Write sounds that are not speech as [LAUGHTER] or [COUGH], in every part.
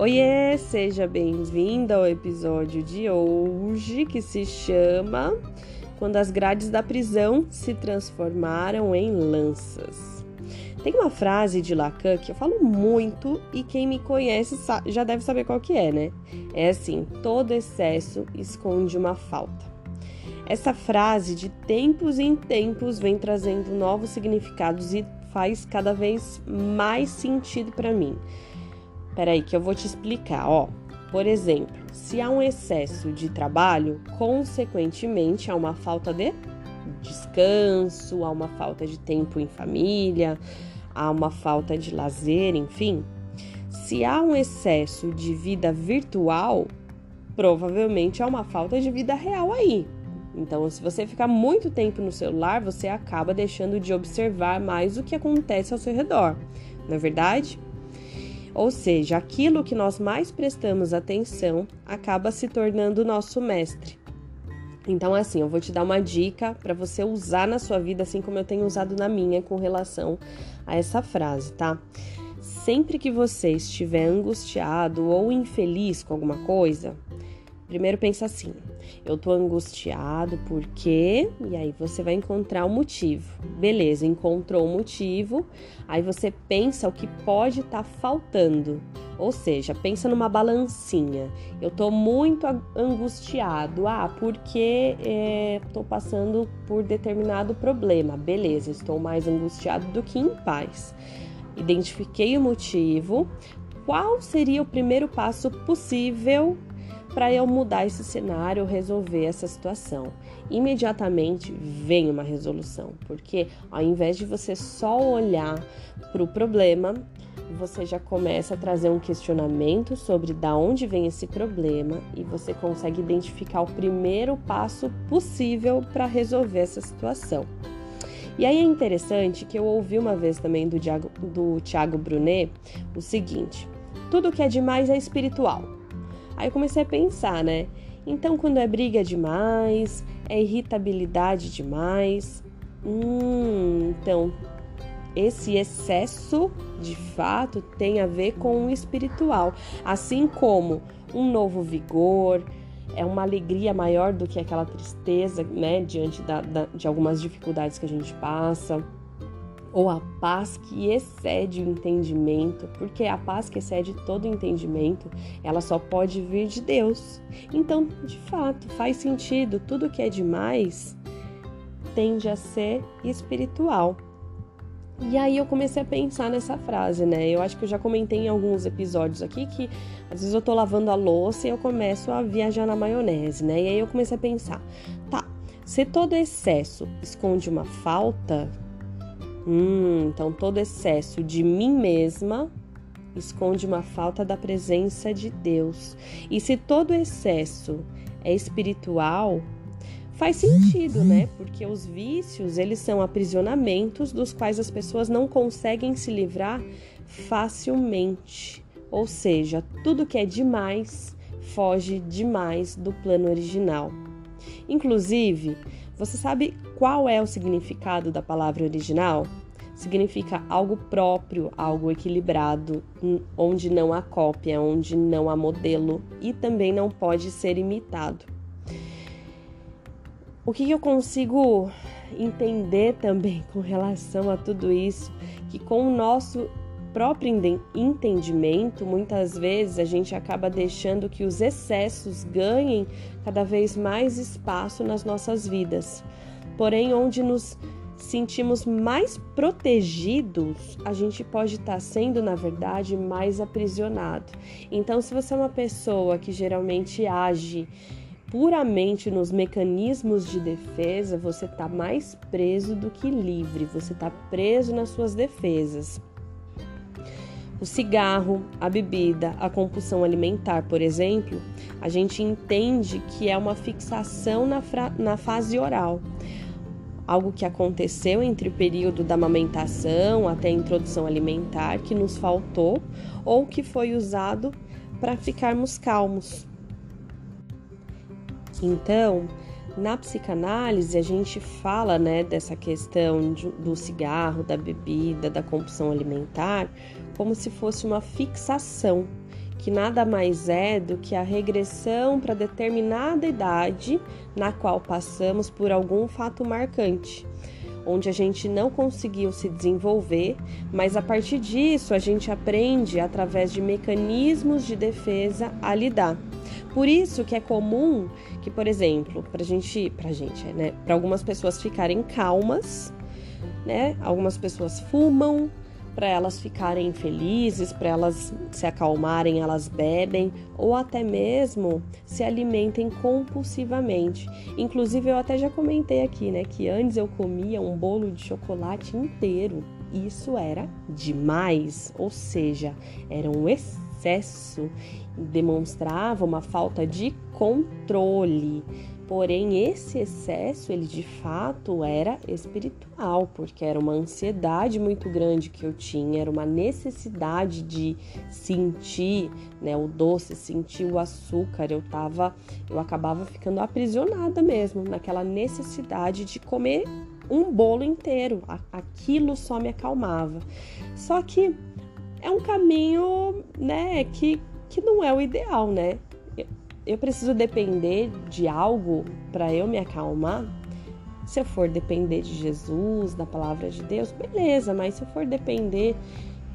Oiê, seja bem-vinda ao episódio de hoje que se chama Quando as grades da prisão se transformaram em lanças. Tem uma frase de Lacan que eu falo muito e quem me conhece já deve saber qual que é, né? É assim: todo excesso esconde uma falta. Essa frase de tempos em tempos vem trazendo novos significados e faz cada vez mais sentido para mim. Peraí, que eu vou te explicar, ó. Por exemplo, se há um excesso de trabalho, consequentemente há uma falta de descanso, há uma falta de tempo em família, há uma falta de lazer, enfim. Se há um excesso de vida virtual, provavelmente há uma falta de vida real aí. Então, se você ficar muito tempo no celular, você acaba deixando de observar mais o que acontece ao seu redor, não é verdade? Ou seja, aquilo que nós mais prestamos atenção acaba se tornando nosso mestre. Então, assim, eu vou te dar uma dica para você usar na sua vida, assim como eu tenho usado na minha, com relação a essa frase, tá? Sempre que você estiver angustiado ou infeliz com alguma coisa, Primeiro pensa assim: eu tô angustiado porque. E aí você vai encontrar o motivo. Beleza, encontrou o motivo. Aí você pensa o que pode estar tá faltando. Ou seja, pensa numa balancinha. Eu tô muito angustiado. Ah, porque é, tô passando por determinado problema. Beleza, estou mais angustiado do que em paz. Identifiquei o motivo. Qual seria o primeiro passo possível para eu mudar esse cenário, resolver essa situação. Imediatamente vem uma resolução, porque ao invés de você só olhar para o problema, você já começa a trazer um questionamento sobre da onde vem esse problema e você consegue identificar o primeiro passo possível para resolver essa situação. E aí é interessante que eu ouvi uma vez também do, Diago, do Tiago Brunet o seguinte: tudo que é demais é espiritual. Aí eu comecei a pensar, né? Então, quando é briga demais, é irritabilidade demais. Hum, então, esse excesso de fato tem a ver com o espiritual, assim como um novo vigor, é uma alegria maior do que aquela tristeza, né, diante da, da, de algumas dificuldades que a gente passa ou a paz que excede o entendimento, porque a paz que excede todo entendimento, ela só pode vir de Deus. Então, de fato, faz sentido, tudo que é demais tende a ser espiritual. E aí eu comecei a pensar nessa frase, né? Eu acho que eu já comentei em alguns episódios aqui que às vezes eu tô lavando a louça e eu começo a viajar na maionese, né? E aí eu comecei a pensar, tá, se todo excesso esconde uma falta, Hum, então todo excesso de mim mesma esconde uma falta da presença de Deus. E se todo excesso é espiritual, faz sentido, né? Porque os vícios, eles são aprisionamentos dos quais as pessoas não conseguem se livrar facilmente. Ou seja, tudo que é demais foge demais do plano original. Inclusive, você sabe qual é o significado da palavra original? Significa algo próprio, algo equilibrado, onde não há cópia, onde não há modelo e também não pode ser imitado. O que eu consigo entender também [LAUGHS] com relação a tudo isso? Que com o nosso próprio entendimento, muitas vezes a gente acaba deixando que os excessos ganhem cada vez mais espaço nas nossas vidas. Porém, onde nos sentimos mais protegidos, a gente pode estar sendo, na verdade, mais aprisionado. Então, se você é uma pessoa que geralmente age puramente nos mecanismos de defesa, você está mais preso do que livre, você está preso nas suas defesas. O cigarro, a bebida, a compulsão alimentar, por exemplo, a gente entende que é uma fixação na, na fase oral. Algo que aconteceu entre o período da amamentação até a introdução alimentar que nos faltou ou que foi usado para ficarmos calmos. Então, na psicanálise, a gente fala né, dessa questão do cigarro, da bebida, da compulsão alimentar, como se fosse uma fixação que nada mais é do que a regressão para determinada idade na qual passamos por algum fato marcante, onde a gente não conseguiu se desenvolver, mas a partir disso a gente aprende através de mecanismos de defesa a lidar. Por isso que é comum que, por exemplo, para gente, para gente, né, para algumas pessoas ficarem calmas, né? Algumas pessoas fumam, para elas ficarem felizes, para elas se acalmarem, elas bebem ou até mesmo se alimentem compulsivamente. Inclusive eu até já comentei aqui, né, que antes eu comia um bolo de chocolate inteiro. Isso era demais, ou seja, era um excesso, demonstrava uma falta de controle. Porém, esse excesso, ele de fato era espiritual, porque era uma ansiedade muito grande que eu tinha, era uma necessidade de sentir, né, o doce, sentir o açúcar. Eu tava, eu acabava ficando aprisionada mesmo naquela necessidade de comer um bolo inteiro. Aquilo só me acalmava. Só que é um caminho, né, que que não é o ideal, né? eu preciso depender de algo para eu me acalmar, se eu for depender de Jesus, da palavra de Deus, beleza, mas se eu for depender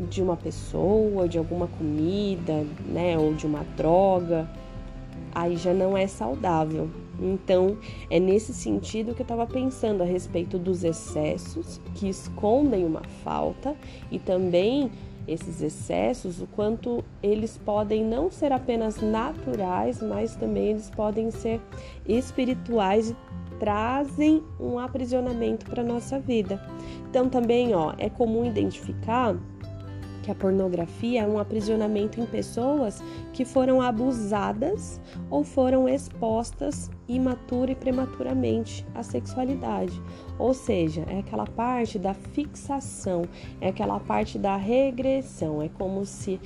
de uma pessoa, de alguma comida, né, ou de uma droga, aí já não é saudável. Então, é nesse sentido que eu estava pensando a respeito dos excessos que escondem uma falta e também esses excessos, o quanto eles podem não ser apenas naturais, mas também eles podem ser espirituais e trazem um aprisionamento para nossa vida. Então também, ó, é comum identificar que a pornografia é um aprisionamento em pessoas que foram abusadas ou foram expostas imatura e prematuramente à sexualidade. Ou seja, é aquela parte da fixação, é aquela parte da regressão, é como se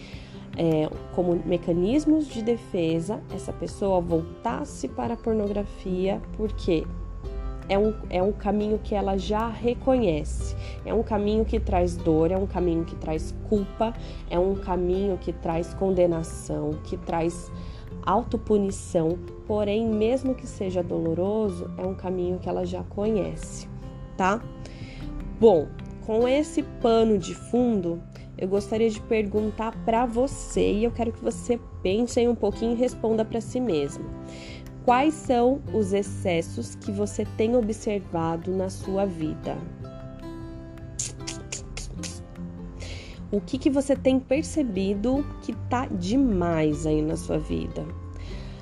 é, como mecanismos de defesa, essa pessoa voltasse para a pornografia, porque é um, é um caminho que ela já reconhece. É um caminho que traz dor, é um caminho que traz culpa, é um caminho que traz condenação, que traz autopunição, porém, mesmo que seja doloroso, é um caminho que ela já conhece, tá? Bom, com esse pano de fundo, eu gostaria de perguntar para você e eu quero que você pense um pouquinho e responda para si mesmo. Quais são os excessos que você tem observado na sua vida? O que, que você tem percebido que tá demais aí na sua vida?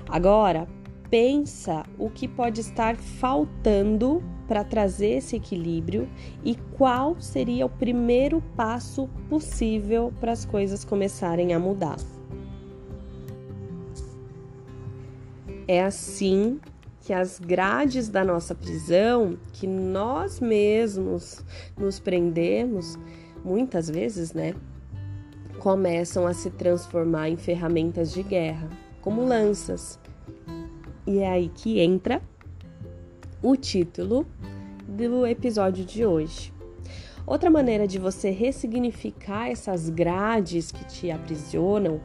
Agora, pensa o que pode estar faltando para trazer esse equilíbrio e qual seria o primeiro passo possível para as coisas começarem a mudar. É assim que as grades da nossa prisão, que nós mesmos nos prendemos, muitas vezes, né, começam a se transformar em ferramentas de guerra, como lanças. E é aí que entra o título do episódio de hoje. Outra maneira de você ressignificar essas grades que te aprisionam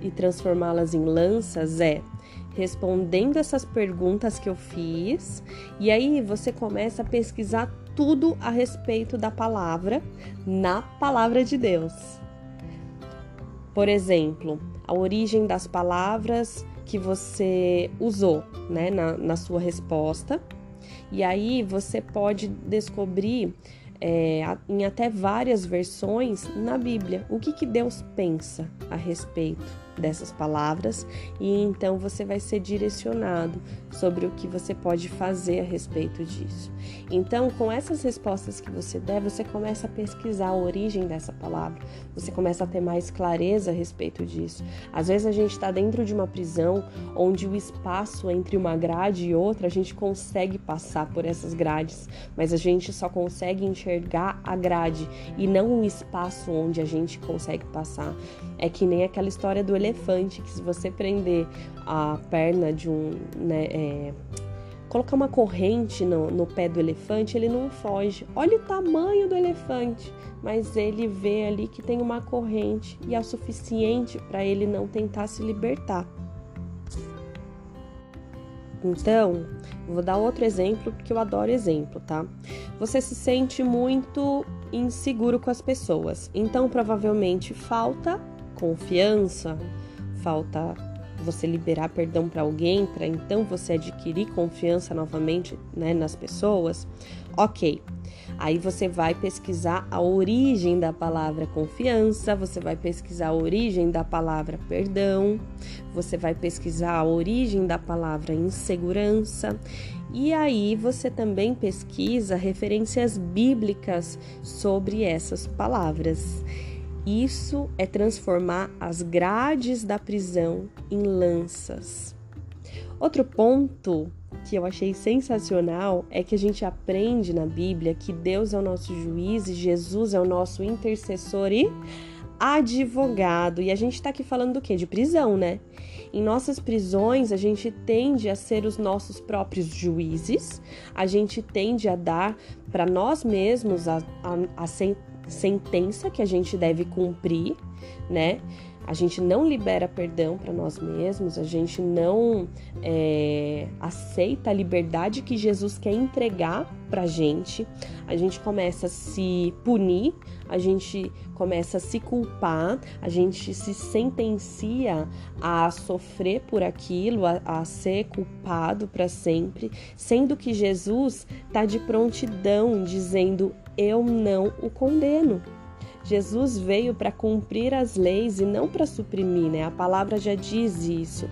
e transformá-las em lanças é respondendo essas perguntas que eu fiz, e aí você começa a pesquisar tudo a respeito da palavra na palavra de Deus. Por exemplo, a origem das palavras que você usou né, na, na sua resposta. E aí você pode descobrir é, em até várias versões na Bíblia o que, que Deus pensa a respeito dessas palavras e então você vai ser direcionado sobre o que você pode fazer a respeito disso. Então, com essas respostas que você der, você começa a pesquisar a origem dessa palavra, você começa a ter mais clareza a respeito disso. Às vezes a gente está dentro de uma prisão onde o espaço entre uma grade e outra a gente consegue passar por essas grades, mas a gente só consegue enxergar a grade e não o espaço onde a gente consegue passar. É que nem aquela história do elefante, que se você prender a perna de um, né, é, colocar uma corrente no, no pé do elefante, ele não foge. Olha o tamanho do elefante, mas ele vê ali que tem uma corrente e é o suficiente para ele não tentar se libertar. Então, vou dar outro exemplo porque eu adoro exemplo, tá? Você se sente muito inseguro com as pessoas, então provavelmente falta confiança, falta você liberar perdão para alguém, para então você adquirir confiança novamente né, nas pessoas, ok. Aí você vai pesquisar a origem da palavra confiança, você vai pesquisar a origem da palavra perdão, você vai pesquisar a origem da palavra insegurança, e aí você também pesquisa referências bíblicas sobre essas palavras. Isso é transformar as grades da prisão em lanças. Outro ponto que eu achei sensacional é que a gente aprende na Bíblia que Deus é o nosso juiz e Jesus é o nosso intercessor e advogado. E a gente tá aqui falando do que? De prisão, né? Em nossas prisões, a gente tende a ser os nossos próprios juízes, a gente tende a dar para nós mesmos a, a, a sentença que a gente deve cumprir, né? A gente não libera perdão para nós mesmos, a gente não é, aceita a liberdade que Jesus quer entregar para gente. A gente começa a se punir, a gente começa a se culpar, a gente se sentencia a sofrer por aquilo, a, a ser culpado para sempre, sendo que Jesus está de prontidão dizendo: Eu não o condeno. Jesus veio para cumprir as leis e não para suprimir, né? A palavra já diz isso.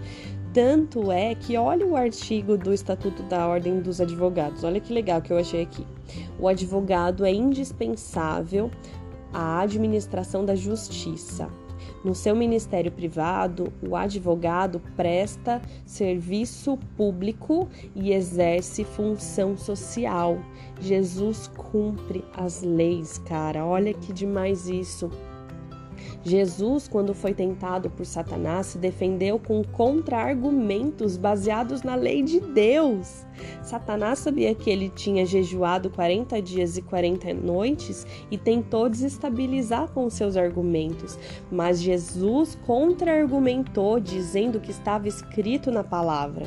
Tanto é que olha o artigo do Estatuto da Ordem dos Advogados. Olha que legal que eu achei aqui. O advogado é indispensável à administração da justiça. No seu ministério privado, o advogado presta serviço público e exerce função social. Jesus cumpre as leis, cara. Olha que demais isso. Jesus, quando foi tentado por Satanás, se defendeu com contra-argumentos baseados na lei de Deus. Satanás sabia que ele tinha jejuado 40 dias e 40 noites e tentou desestabilizar com seus argumentos, mas Jesus contra-argumentou, dizendo que estava escrito na palavra.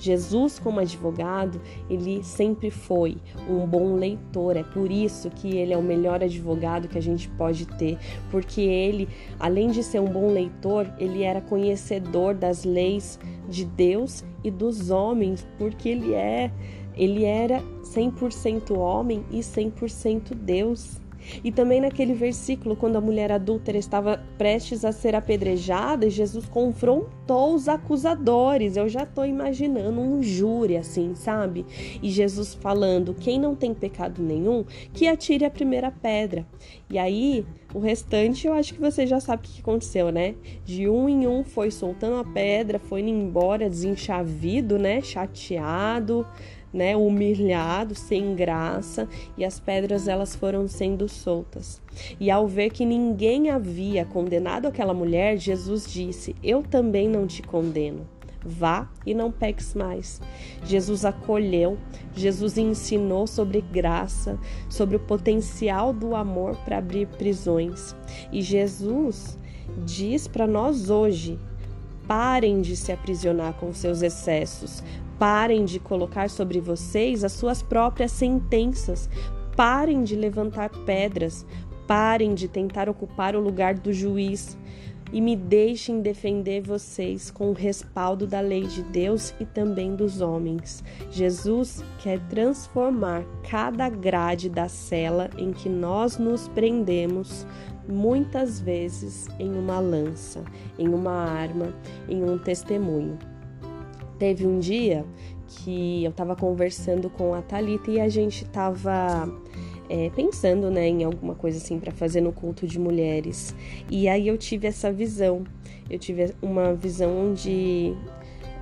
Jesus, como advogado, ele sempre foi um bom leitor. É por isso que ele é o melhor advogado que a gente pode ter, porque ele, além de ser um bom leitor, ele era conhecedor das leis de Deus e dos homens, porque ele é ele era 100% homem e 100% Deus. E também naquele versículo, quando a mulher adúltera estava prestes a ser apedrejada, Jesus confrontou os acusadores. Eu já estou imaginando um júri assim, sabe? E Jesus falando: quem não tem pecado nenhum, que atire a primeira pedra. E aí, o restante eu acho que você já sabe o que aconteceu, né? De um em um foi soltando a pedra, foi indo embora desenchavido, né? Chateado né, humilhado, sem graça, e as pedras elas foram sendo soltas. E ao ver que ninguém havia condenado aquela mulher, Jesus disse: Eu também não te condeno. Vá e não peques mais. Jesus acolheu, Jesus ensinou sobre graça, sobre o potencial do amor para abrir prisões. E Jesus diz para nós hoje: parem de se aprisionar com seus excessos, Parem de colocar sobre vocês as suas próprias sentenças. Parem de levantar pedras. Parem de tentar ocupar o lugar do juiz. E me deixem defender vocês com o respaldo da lei de Deus e também dos homens. Jesus quer transformar cada grade da cela em que nós nos prendemos muitas vezes em uma lança, em uma arma, em um testemunho. Teve um dia que eu estava conversando com a Talita e a gente estava é, pensando, né, em alguma coisa assim para fazer no culto de mulheres. E aí eu tive essa visão. Eu tive uma visão onde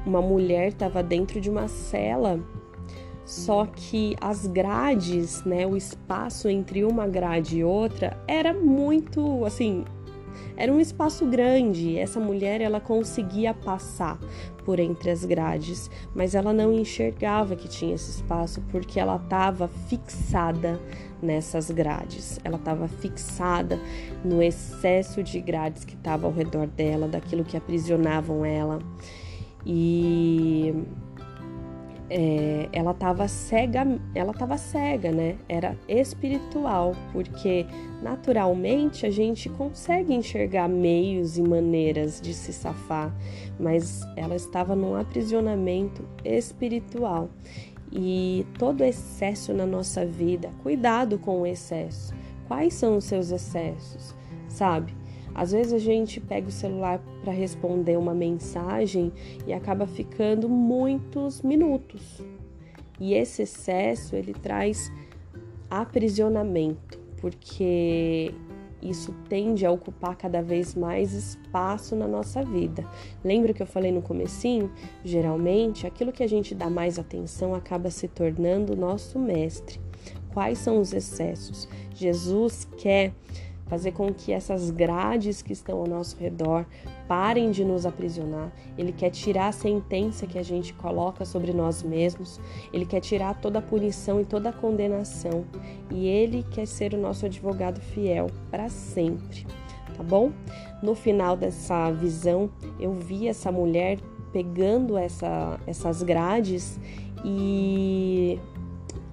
uma mulher estava dentro de uma cela, só que as grades, né, o espaço entre uma grade e outra era muito, assim, Era um espaço grande, essa mulher ela conseguia passar por entre as grades, mas ela não enxergava que tinha esse espaço porque ela estava fixada nessas grades. Ela estava fixada no excesso de grades que estava ao redor dela, daquilo que aprisionavam ela. E é, ela estava cega, ela estava cega, né? Era espiritual, porque naturalmente a gente consegue enxergar meios e maneiras de se safar, mas ela estava num aprisionamento espiritual. E todo excesso na nossa vida, cuidado com o excesso. Quais são os seus excessos? Sabe? Às vezes a gente pega o celular para responder uma mensagem e acaba ficando muitos minutos. E esse excesso ele traz aprisionamento, porque isso tende a ocupar cada vez mais espaço na nossa vida. Lembra que eu falei no comecinho? Geralmente, aquilo que a gente dá mais atenção acaba se tornando nosso mestre. Quais são os excessos? Jesus quer fazer com que essas grades que estão ao nosso redor parem de nos aprisionar. Ele quer tirar a sentença que a gente coloca sobre nós mesmos. Ele quer tirar toda a punição e toda a condenação. E ele quer ser o nosso advogado fiel para sempre. Tá bom? No final dessa visão, eu vi essa mulher pegando essa, essas grades e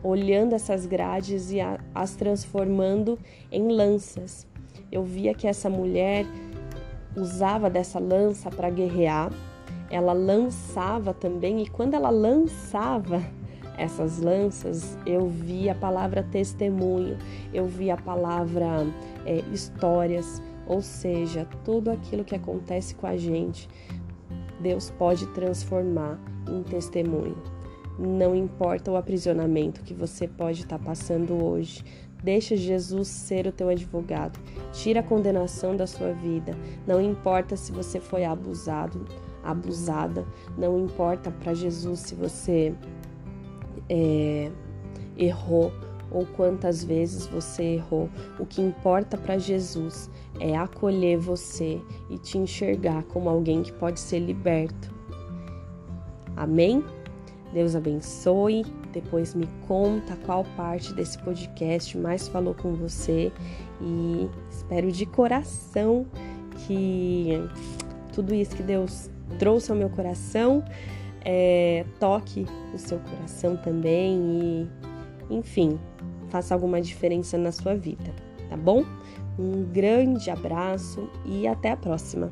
olhando essas grades e a, as transformando em lanças. Eu via que essa mulher usava dessa lança para guerrear, ela lançava também, e quando ela lançava essas lanças, eu via a palavra testemunho, eu via a palavra é, histórias, ou seja, tudo aquilo que acontece com a gente, Deus pode transformar em testemunho. Não importa o aprisionamento que você pode estar tá passando hoje, deixa Jesus ser o teu advogado. Tira a condenação da sua vida. Não importa se você foi abusado, abusada. Não importa para Jesus se você é, errou ou quantas vezes você errou. O que importa para Jesus é acolher você e te enxergar como alguém que pode ser liberto. Amém? Deus abençoe. Depois me conta qual parte desse podcast mais falou com você e espero de coração que tudo isso que Deus trouxe ao meu coração é, toque o seu coração também e, enfim, faça alguma diferença na sua vida, tá bom? Um grande abraço e até a próxima!